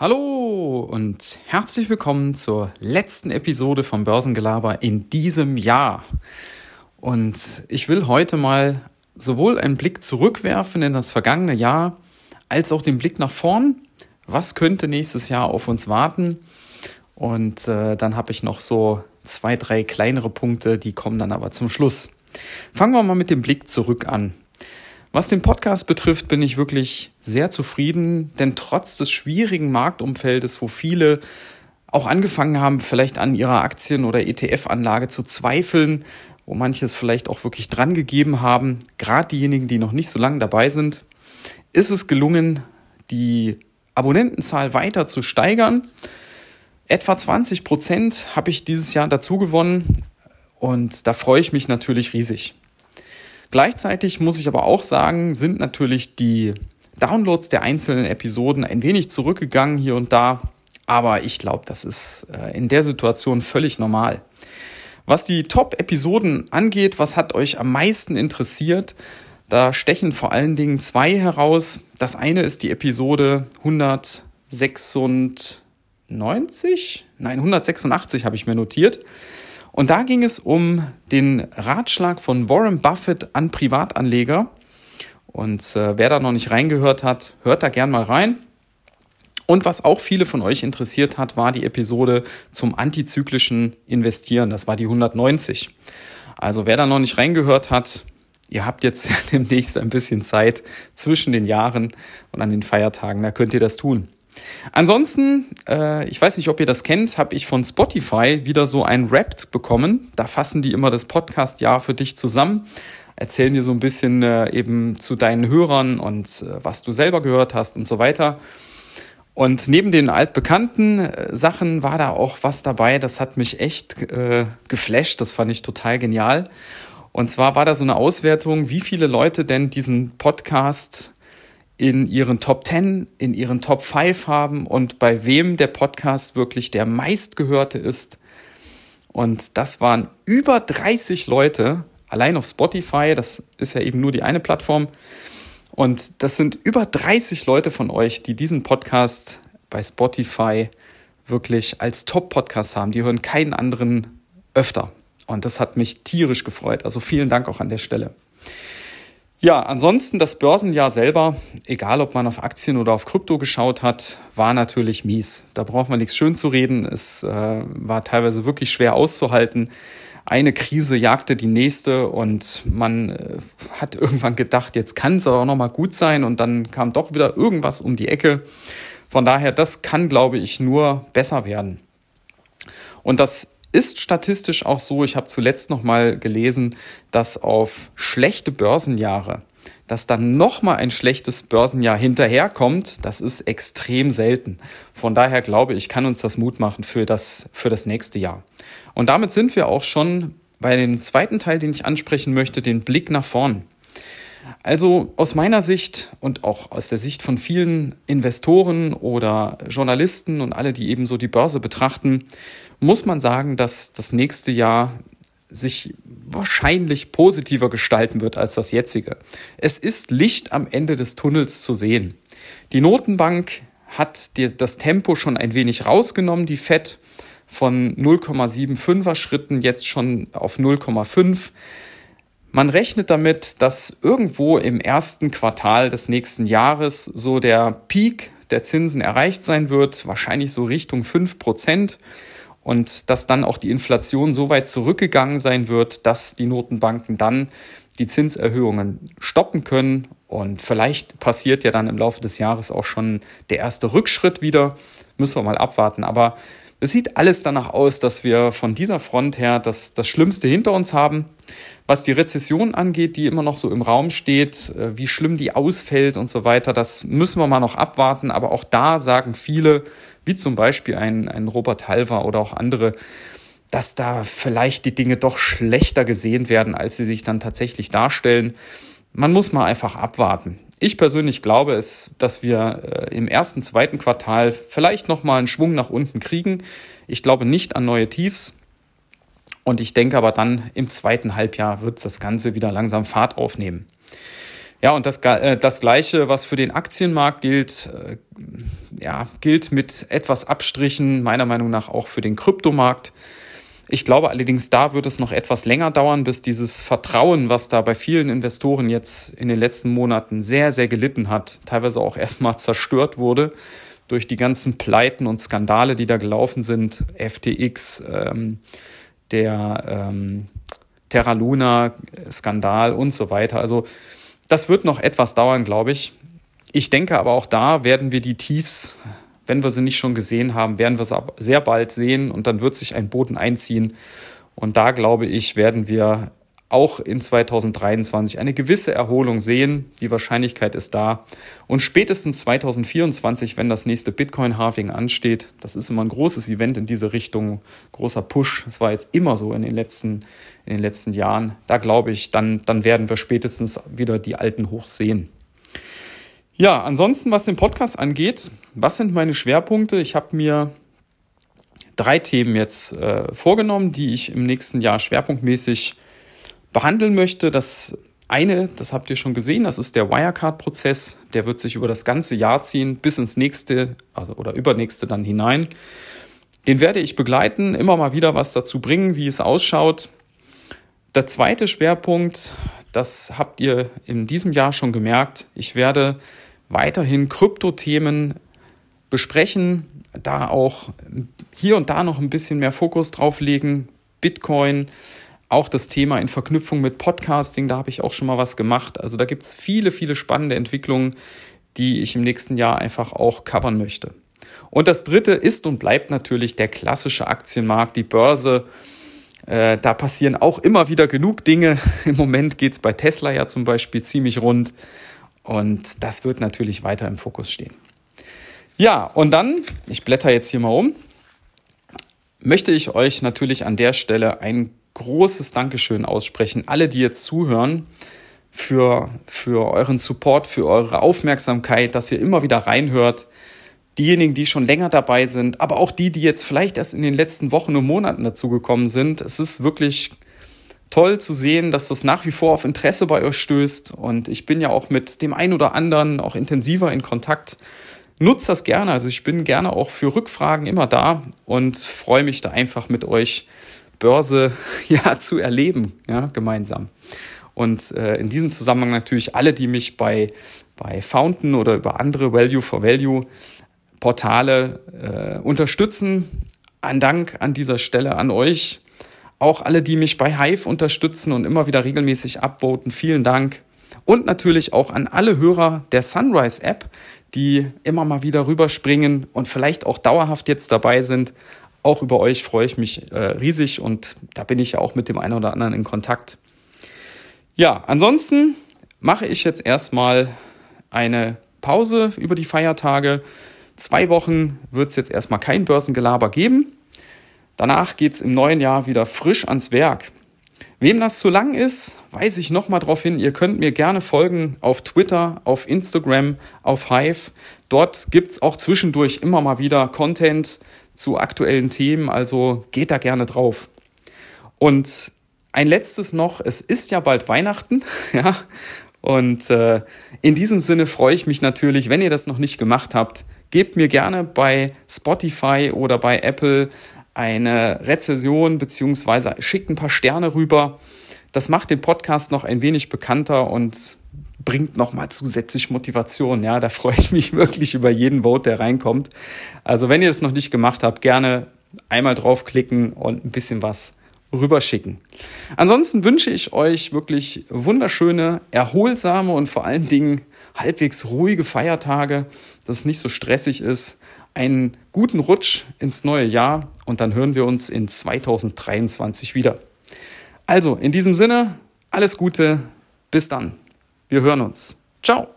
Hallo und herzlich willkommen zur letzten Episode vom Börsengelaber in diesem Jahr. Und ich will heute mal sowohl einen Blick zurückwerfen in das vergangene Jahr, als auch den Blick nach vorn. Was könnte nächstes Jahr auf uns warten? Und äh, dann habe ich noch so zwei, drei kleinere Punkte, die kommen dann aber zum Schluss. Fangen wir mal mit dem Blick zurück an. Was den Podcast betrifft, bin ich wirklich sehr zufrieden, denn trotz des schwierigen Marktumfeldes, wo viele auch angefangen haben, vielleicht an ihrer Aktien- oder ETF-Anlage zu zweifeln, wo manches vielleicht auch wirklich dran gegeben haben, gerade diejenigen, die noch nicht so lange dabei sind, ist es gelungen, die Abonnentenzahl weiter zu steigern. Etwa 20 Prozent habe ich dieses Jahr dazu gewonnen und da freue ich mich natürlich riesig. Gleichzeitig muss ich aber auch sagen, sind natürlich die Downloads der einzelnen Episoden ein wenig zurückgegangen hier und da. Aber ich glaube, das ist äh, in der Situation völlig normal. Was die Top-Episoden angeht, was hat euch am meisten interessiert? Da stechen vor allen Dingen zwei heraus. Das eine ist die Episode 196, nein 186 habe ich mir notiert. Und da ging es um den Ratschlag von Warren Buffett an Privatanleger. Und äh, wer da noch nicht reingehört hat, hört da gern mal rein. Und was auch viele von euch interessiert hat, war die Episode zum antizyklischen Investieren. Das war die 190. Also wer da noch nicht reingehört hat, ihr habt jetzt demnächst ein bisschen Zeit zwischen den Jahren und an den Feiertagen. Da könnt ihr das tun. Ansonsten, äh, ich weiß nicht, ob ihr das kennt, habe ich von Spotify wieder so ein Wrapped bekommen. Da fassen die immer das Podcast-Jahr für dich zusammen, erzählen dir so ein bisschen äh, eben zu deinen Hörern und äh, was du selber gehört hast und so weiter. Und neben den altbekannten äh, Sachen war da auch was dabei, das hat mich echt äh, geflasht, das fand ich total genial. Und zwar war da so eine Auswertung, wie viele Leute denn diesen Podcast in ihren Top 10, in ihren Top 5 haben und bei wem der Podcast wirklich der meistgehörte ist. Und das waren über 30 Leute, allein auf Spotify, das ist ja eben nur die eine Plattform. Und das sind über 30 Leute von euch, die diesen Podcast bei Spotify wirklich als Top-Podcast haben. Die hören keinen anderen öfter. Und das hat mich tierisch gefreut. Also vielen Dank auch an der Stelle. Ja, ansonsten das Börsenjahr selber, egal ob man auf Aktien oder auf Krypto geschaut hat, war natürlich mies. Da braucht man nichts schön zu reden. Es äh, war teilweise wirklich schwer auszuhalten. Eine Krise jagte die nächste und man äh, hat irgendwann gedacht, jetzt kann es auch noch mal gut sein und dann kam doch wieder irgendwas um die Ecke. Von daher, das kann, glaube ich, nur besser werden. Und das ist statistisch auch so, ich habe zuletzt noch mal gelesen, dass auf schlechte Börsenjahre, dass dann noch mal ein schlechtes Börsenjahr hinterherkommt, das ist extrem selten. Von daher glaube ich, kann uns das Mut machen für das, für das nächste Jahr. Und damit sind wir auch schon bei dem zweiten Teil, den ich ansprechen möchte, den Blick nach vorn. Also aus meiner Sicht und auch aus der Sicht von vielen Investoren oder Journalisten und alle, die eben so die Börse betrachten, muss man sagen, dass das nächste Jahr sich wahrscheinlich positiver gestalten wird als das jetzige. Es ist Licht am Ende des Tunnels zu sehen. Die Notenbank hat das Tempo schon ein wenig rausgenommen, die FED von 0,75er Schritten jetzt schon auf 0,5. Man rechnet damit, dass irgendwo im ersten Quartal des nächsten Jahres so der Peak der Zinsen erreicht sein wird, wahrscheinlich so Richtung 5 Prozent und dass dann auch die Inflation so weit zurückgegangen sein wird, dass die Notenbanken dann die Zinserhöhungen stoppen können. Und vielleicht passiert ja dann im Laufe des Jahres auch schon der erste Rückschritt wieder. Müssen wir mal abwarten. Aber es sieht alles danach aus, dass wir von dieser Front her das, das Schlimmste hinter uns haben. Was die Rezession angeht, die immer noch so im Raum steht, äh, wie schlimm die ausfällt und so weiter, das müssen wir mal noch abwarten. Aber auch da sagen viele, wie zum Beispiel ein, ein Robert Halver oder auch andere, dass da vielleicht die Dinge doch schlechter gesehen werden, als sie sich dann tatsächlich darstellen. Man muss mal einfach abwarten. Ich persönlich glaube es, dass wir äh, im ersten, zweiten Quartal vielleicht noch mal einen Schwung nach unten kriegen. Ich glaube nicht an neue Tiefs. Und ich denke aber dann im zweiten Halbjahr wird das Ganze wieder langsam Fahrt aufnehmen. Ja, und das, äh, das Gleiche, was für den Aktienmarkt gilt, äh, ja, gilt mit etwas Abstrichen meiner Meinung nach auch für den Kryptomarkt. Ich glaube allerdings, da wird es noch etwas länger dauern, bis dieses Vertrauen, was da bei vielen Investoren jetzt in den letzten Monaten sehr, sehr gelitten hat, teilweise auch erstmal zerstört wurde durch die ganzen Pleiten und Skandale, die da gelaufen sind, FTX, ähm, der ähm, Terra Luna-Skandal und so weiter. Also das wird noch etwas dauern, glaube ich. Ich denke aber auch da werden wir die Tiefs, wenn wir sie nicht schon gesehen haben, werden wir sie sehr bald sehen und dann wird sich ein Boden einziehen. Und da glaube ich, werden wir auch in 2023 eine gewisse Erholung sehen. Die Wahrscheinlichkeit ist da. Und spätestens 2024, wenn das nächste Bitcoin-Halving ansteht, das ist immer ein großes Event in diese Richtung, großer Push. Das war jetzt immer so in den letzten, in den letzten Jahren. Da glaube ich, dann, dann werden wir spätestens wieder die alten Hochs sehen. Ja, ansonsten, was den Podcast angeht, was sind meine Schwerpunkte? Ich habe mir drei Themen jetzt äh, vorgenommen, die ich im nächsten Jahr schwerpunktmäßig behandeln möchte. Das eine, das habt ihr schon gesehen, das ist der Wirecard-Prozess. Der wird sich über das ganze Jahr ziehen, bis ins nächste, also oder übernächste dann hinein. Den werde ich begleiten, immer mal wieder was dazu bringen, wie es ausschaut. Der zweite Schwerpunkt, das habt ihr in diesem Jahr schon gemerkt, ich werde weiterhin Kryptothemen besprechen, da auch hier und da noch ein bisschen mehr Fokus drauf legen. Bitcoin, auch das Thema in Verknüpfung mit Podcasting, da habe ich auch schon mal was gemacht. Also da gibt es viele, viele spannende Entwicklungen, die ich im nächsten Jahr einfach auch covern möchte. Und das dritte ist und bleibt natürlich der klassische Aktienmarkt, die Börse. Äh, da passieren auch immer wieder genug Dinge. Im Moment geht es bei Tesla ja zum Beispiel ziemlich rund. Und das wird natürlich weiter im Fokus stehen. Ja, und dann, ich blätter jetzt hier mal um, möchte ich euch natürlich an der Stelle ein großes Dankeschön aussprechen. Alle, die jetzt zuhören, für, für euren Support, für eure Aufmerksamkeit, dass ihr immer wieder reinhört. Diejenigen, die schon länger dabei sind, aber auch die, die jetzt vielleicht erst in den letzten Wochen und Monaten dazugekommen sind. Es ist wirklich toll zu sehen, dass das nach wie vor auf Interesse bei euch stößt. Und ich bin ja auch mit dem einen oder anderen auch intensiver in Kontakt. Nutzt das gerne. Also ich bin gerne auch für Rückfragen immer da und freue mich da einfach mit euch Börse ja zu erleben, ja, gemeinsam. Und äh, in diesem Zusammenhang natürlich alle, die mich bei, bei Fountain oder über andere Value for Value Portale äh, unterstützen. Ein Dank an dieser Stelle an euch. Auch alle, die mich bei Hive unterstützen und immer wieder regelmäßig upvoten, vielen Dank. Und natürlich auch an alle Hörer der Sunrise App, die immer mal wieder rüberspringen und vielleicht auch dauerhaft jetzt dabei sind. Auch über euch freue ich mich äh, riesig und da bin ich ja auch mit dem einen oder anderen in Kontakt. Ja, ansonsten mache ich jetzt erstmal eine Pause über die Feiertage. Zwei Wochen wird es jetzt erstmal kein Börsengelaber geben. Danach geht es im neuen Jahr wieder frisch ans Werk. Wem das zu lang ist, weise ich nochmal darauf hin, ihr könnt mir gerne folgen auf Twitter, auf Instagram, auf Hive. Dort gibt es auch zwischendurch immer mal wieder Content zu aktuellen Themen, also geht da gerne drauf. Und ein letztes noch, es ist ja bald Weihnachten, ja, und äh, in diesem Sinne freue ich mich natürlich, wenn ihr das noch nicht gemacht habt, gebt mir gerne bei Spotify oder bei Apple eine Rezession beziehungsweise schickt ein paar Sterne rüber. Das macht den Podcast noch ein wenig bekannter und bringt nochmal zusätzlich Motivation. Ja, da freue ich mich wirklich über jeden Vote, der reinkommt. Also wenn ihr das noch nicht gemacht habt, gerne einmal draufklicken und ein bisschen was rüberschicken. Ansonsten wünsche ich euch wirklich wunderschöne, erholsame und vor allen Dingen halbwegs ruhige Feiertage, dass es nicht so stressig ist einen guten Rutsch ins neue Jahr und dann hören wir uns in 2023 wieder. Also, in diesem Sinne, alles Gute, bis dann. Wir hören uns. Ciao.